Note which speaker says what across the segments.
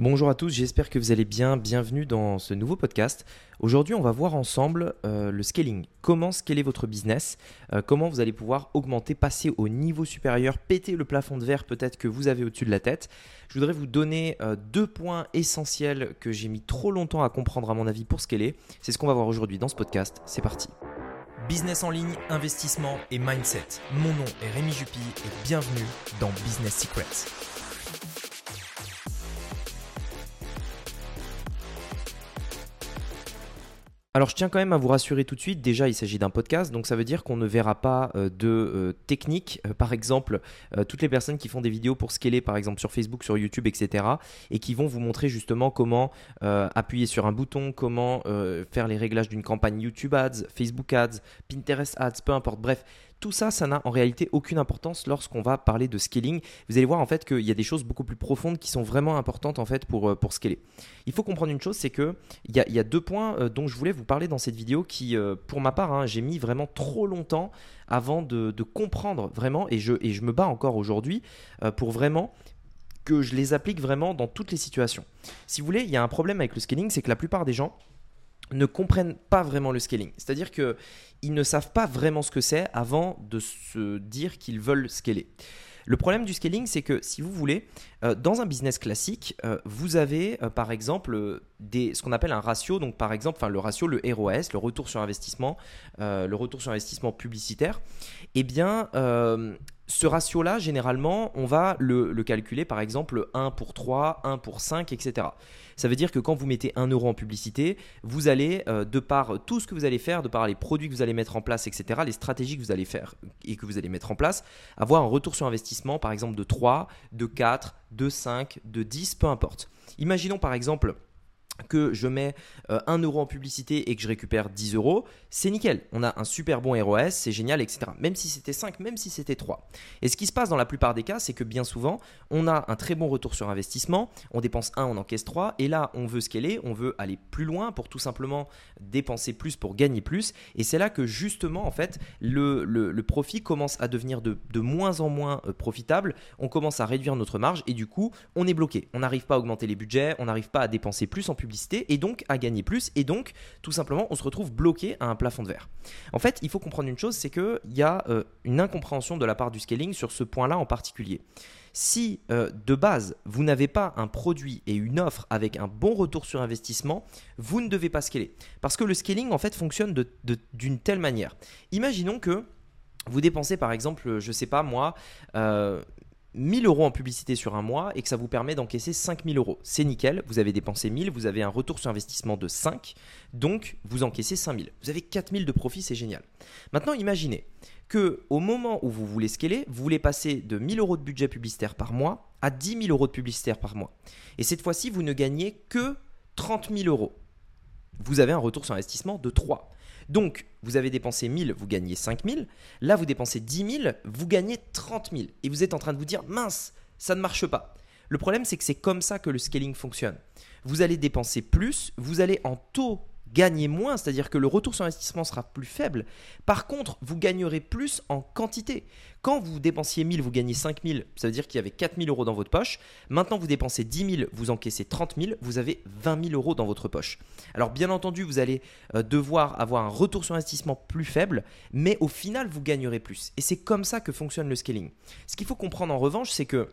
Speaker 1: Bonjour à tous, j'espère que vous allez bien. Bienvenue dans ce nouveau podcast. Aujourd'hui, on va voir ensemble euh, le scaling. Comment scaler votre business euh, Comment vous allez pouvoir augmenter, passer au niveau supérieur, péter le plafond de verre peut-être que vous avez au-dessus de la tête. Je voudrais vous donner euh, deux points essentiels que j'ai mis trop longtemps à comprendre à mon avis pour scaler. C'est ce qu'on va voir aujourd'hui dans ce podcast. C'est parti.
Speaker 2: Business en ligne, investissement et mindset. Mon nom est Rémi Jupy et bienvenue dans Business Secrets.
Speaker 1: Alors je tiens quand même à vous rassurer tout de suite, déjà il s'agit d'un podcast, donc ça veut dire qu'on ne verra pas euh, de euh, technique, euh, par exemple toutes les personnes qui font des vidéos pour scaler par exemple sur Facebook, sur YouTube, etc. et qui vont vous montrer justement comment appuyer sur un bouton, comment faire les réglages d'une campagne YouTube Ads, Facebook Ads, Pinterest Ads, peu importe, bref, tout ça, ça n'a en réalité aucune importance lorsqu'on va parler de scaling. Vous allez voir en fait qu'il y a des choses beaucoup plus profondes qui sont vraiment importantes en fait pour, euh, pour scaler. Il faut comprendre une chose, c'est qu'il y a, y a deux points euh, dont je voulais vous parler dans cette vidéo qui, euh, pour ma part, hein, j'ai mis vraiment trop longtemps avant de, comprendre vraiment, et je, et je me bats encore aujourd'hui pour vraiment que je les applique vraiment dans toutes les situations. Si vous voulez, il y a un problème avec le scaling, c'est que la plupart des gens ne comprennent pas vraiment le scaling. C'est-à-dire qu'ils ne savent pas vraiment ce que c'est avant de se dire qu'ils veulent scaler. Le problème du scaling, c'est que si vous voulez, euh, dans un business classique, euh, vous avez euh, par exemple ce qu'on appelle un ratio. Donc par exemple, le ratio, le ROS, le retour sur investissement, le retour sur investissement publicitaire. Eh bien, ce ratio-là, généralement, on va le, le, calculer par exemple 1 pour 3, 1 pour 5, etc. Ça veut dire que quand vous mettez 1 euro en publicité, vous allez, euh, de par tout ce que vous allez faire, de par les produits que vous allez mettre en place, etc., les stratégies que vous allez faire et que vous allez mettre en place, avoir un retour sur investissement, par exemple, de 3, de 4, de 5, de 10, peu importe. Imaginons par exemple que je mets 1 euh, euro en publicité et que je récupère 10 euros, c'est nickel. On a un super bon ROS, c'est génial, etc. Même si c'était 5, même si c'était 3. Et ce qui se passe dans la plupart des cas, c'est que bien souvent, on a un très bon retour sur investissement, on dépense 1, on encaisse 3, et là, on veut scaler, on veut aller plus loin pour tout simplement dépenser plus pour gagner plus. Et c'est là que justement, en fait, le, profit commence à devenir de, de, moins en moins euh, profitable, on commence à réduire notre marge, et du coup, on est bloqué. On n'arrive pas à augmenter les budgets, on n'arrive pas à dépenser plus en publicité et donc à gagner plus et donc tout simplement on se retrouve bloqué à un plafond de verre. En fait, il faut comprendre une chose, c'est qu'il y a euh, une incompréhension de la part du scaling sur ce point-là en particulier. Si euh, de base vous n'avez pas un produit et une offre avec un bon retour sur investissement, vous ne devez pas scaler. Parce que le scaling en fait fonctionne d'une telle manière. Imaginons que vous dépensez par exemple, je sais pas moi, euh, 1000 euros en publicité sur un mois et que ça vous permet d'encaisser 5000 euros. C'est nickel, vous avez dépensé 1000, vous avez un retour sur investissement de 5, donc vous encaissez 5000. Vous avez 4000 de profit, c'est génial. Maintenant, imaginez que au moment où vous voulez scaler, vous voulez passer de 1000 euros de budget publicitaire par mois à 10 000 euros de publicitaire par mois. Et cette fois-ci, vous ne gagnez que 30 000 euros. Vous avez un retour sur investissement de 3. Donc, vous avez dépensé 1000, vous gagnez 5000. Là, vous dépensez 10 000, vous gagnez 30 000. Et vous êtes en train de vous dire, mince, ça ne marche pas. Le problème, c'est que c'est comme ça que le scaling fonctionne. Vous allez dépenser plus, vous allez en taux gagner moins, c'est-à-dire que le retour sur investissement sera plus faible. Par contre, vous gagnerez plus en quantité. Quand vous dépensiez 1000, vous gagnez 5000, ça veut dire qu'il y avait 4000 euros dans votre poche. Maintenant, vous dépensez 10 000, vous encaissez 30 000, vous avez 20 000 euros dans votre poche. Alors, bien entendu, vous allez euh, devoir avoir un retour sur investissement plus faible, mais au final, vous gagnerez plus. Et c'est comme ça que fonctionne le scaling. Ce qu'il faut comprendre en revanche, c'est que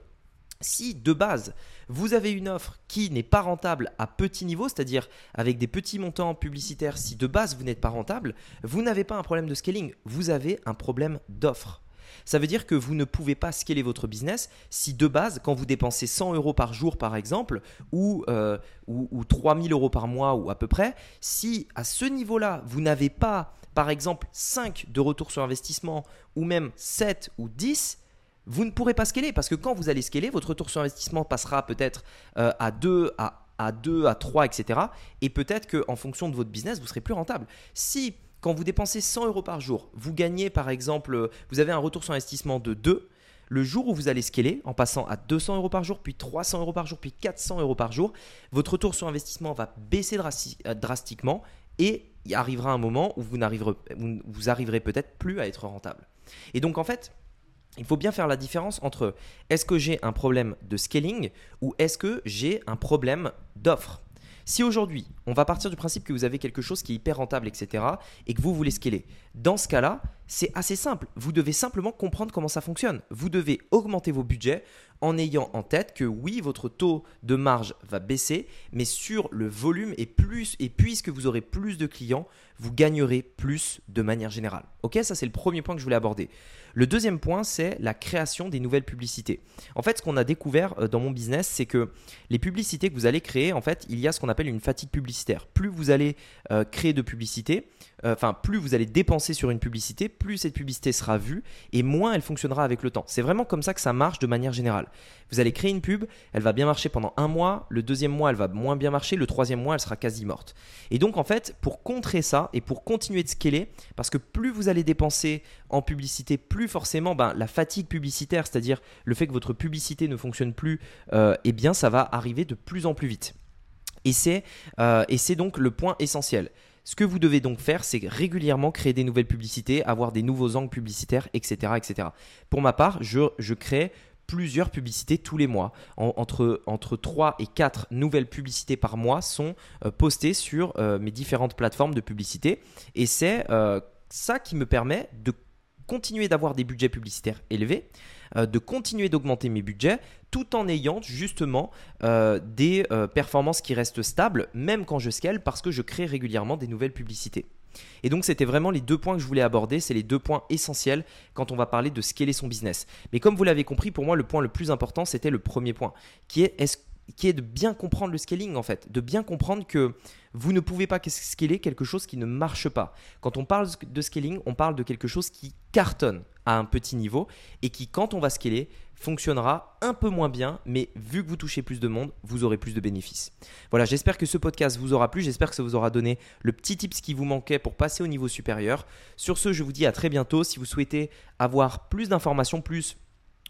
Speaker 1: si de base, vous avez une offre qui n'est pas rentable à petit niveau, c'est-à-dire avec des petits montants publicitaires, si de base vous n'êtes pas rentable, vous n'avez pas un problème de scaling, vous avez un problème d'offre. Ça veut dire que vous ne pouvez pas scaler votre business si de base, quand vous dépensez 100 euros par jour par exemple, ou, euh, ou, ou 3000 euros par mois ou à peu près, si à ce niveau-là, vous n'avez pas par exemple 5 de retour sur investissement ou même 7 ou 10, vous ne pourrez pas scaler parce que quand vous allez scaler, votre retour sur investissement passera peut-être euh, à 2, à, à 2, à 3, etc. Et peut-être qu'en fonction de votre business, vous serez plus rentable. Si quand vous dépensez 100 euros par jour, vous gagnez par exemple, vous avez un retour sur investissement de 2, le jour où vous allez scaler, en passant à 200 euros par jour, puis 300 euros par jour, puis 400 euros par jour, votre retour sur investissement va baisser euh, drastiquement et il arrivera un moment où vous, vous arriverez peut-être plus à être rentable. Et donc en fait, il faut bien faire la différence entre est-ce que j'ai un problème de scaling ou est-ce que j'ai un problème d'offre. Si aujourd'hui, on va partir du principe que vous avez quelque chose qui est hyper rentable, etc., et que vous voulez scaler, dans ce cas-là, c'est assez simple. Vous devez simplement comprendre comment ça fonctionne. Vous devez augmenter vos budgets en ayant en tête que oui, votre taux de marge va baisser, mais sur le volume et plus, et puisque vous aurez plus de clients, vous gagnerez plus de manière générale. Ok, ça c'est le premier point que je voulais aborder. Le deuxième point, c'est la création des nouvelles publicités. En fait, ce qu'on a découvert euh, dans mon business, c'est que les publicités que vous allez créer, en fait, il y a ce qu'on appelle une fatigue publicitaire. Plus vous allez euh, créer de publicités, euh, enfin, plus vous allez dépenser sur une publicité, plus cette publicité sera vue et moins elle fonctionnera avec le temps. C'est vraiment comme ça que ça marche de manière générale. Vous allez créer une pub, elle va bien marcher pendant un mois, le deuxième mois elle va moins bien marcher, le troisième mois elle sera quasi morte. Et donc en fait, pour contrer ça et pour continuer de scaler, parce que plus vous allez dépenser en publicité, plus forcément ben, la fatigue publicitaire, c'est-à-dire le fait que votre publicité ne fonctionne plus, euh, eh bien ça va arriver de plus en plus vite. Et c'est euh, donc le point essentiel. Ce que vous devez donc faire, c'est régulièrement créer des nouvelles publicités, avoir des nouveaux angles publicitaires, etc. etc. Pour ma part, je, crée plusieurs publicités tous les mois. entre, entre 3 et 4 nouvelles publicités par mois sont euh, postées sur euh, mes différentes plateformes de publicité. Et c'est euh, ça qui me permet de continuer d'avoir des budgets publicitaires élevés, de continuer d'augmenter mes budgets tout en ayant justement des performances qui restent stables, même quand je scale, parce que je crée régulièrement des nouvelles publicités. Et donc c'était vraiment les deux points que je voulais aborder, c'est les deux points essentiels quand on va parler de scaler son business. Mais comme vous l'avez compris, pour moi le point le plus important, c'était le premier point, qui est de bien comprendre le scaling en fait, de bien comprendre que vous ne pouvez pas scaler quelque chose qui ne marche pas. Quand on parle de scaling, on parle de quelque chose qui cartonne à un petit niveau et qui, quand on va scaler, fonctionnera un peu moins bien, mais vu que vous touchez plus de monde, vous aurez plus de bénéfices. Voilà, j'espère que ce podcast vous aura plu, j'espère que ça vous aura donné le petit tips qui vous manquait pour passer au niveau supérieur. Sur ce, je vous dis à très bientôt. Si vous souhaitez avoir plus d'informations, plus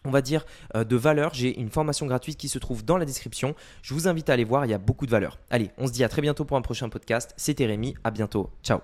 Speaker 1: on va dire, euh, de valeur. J'ai une formation gratuite qui se trouve dans la description. Je vous invite à aller voir, il y a beaucoup de valeur. Allez, on se dit à très bientôt pour un prochain podcast. C'était Rémi, à bientôt. Ciao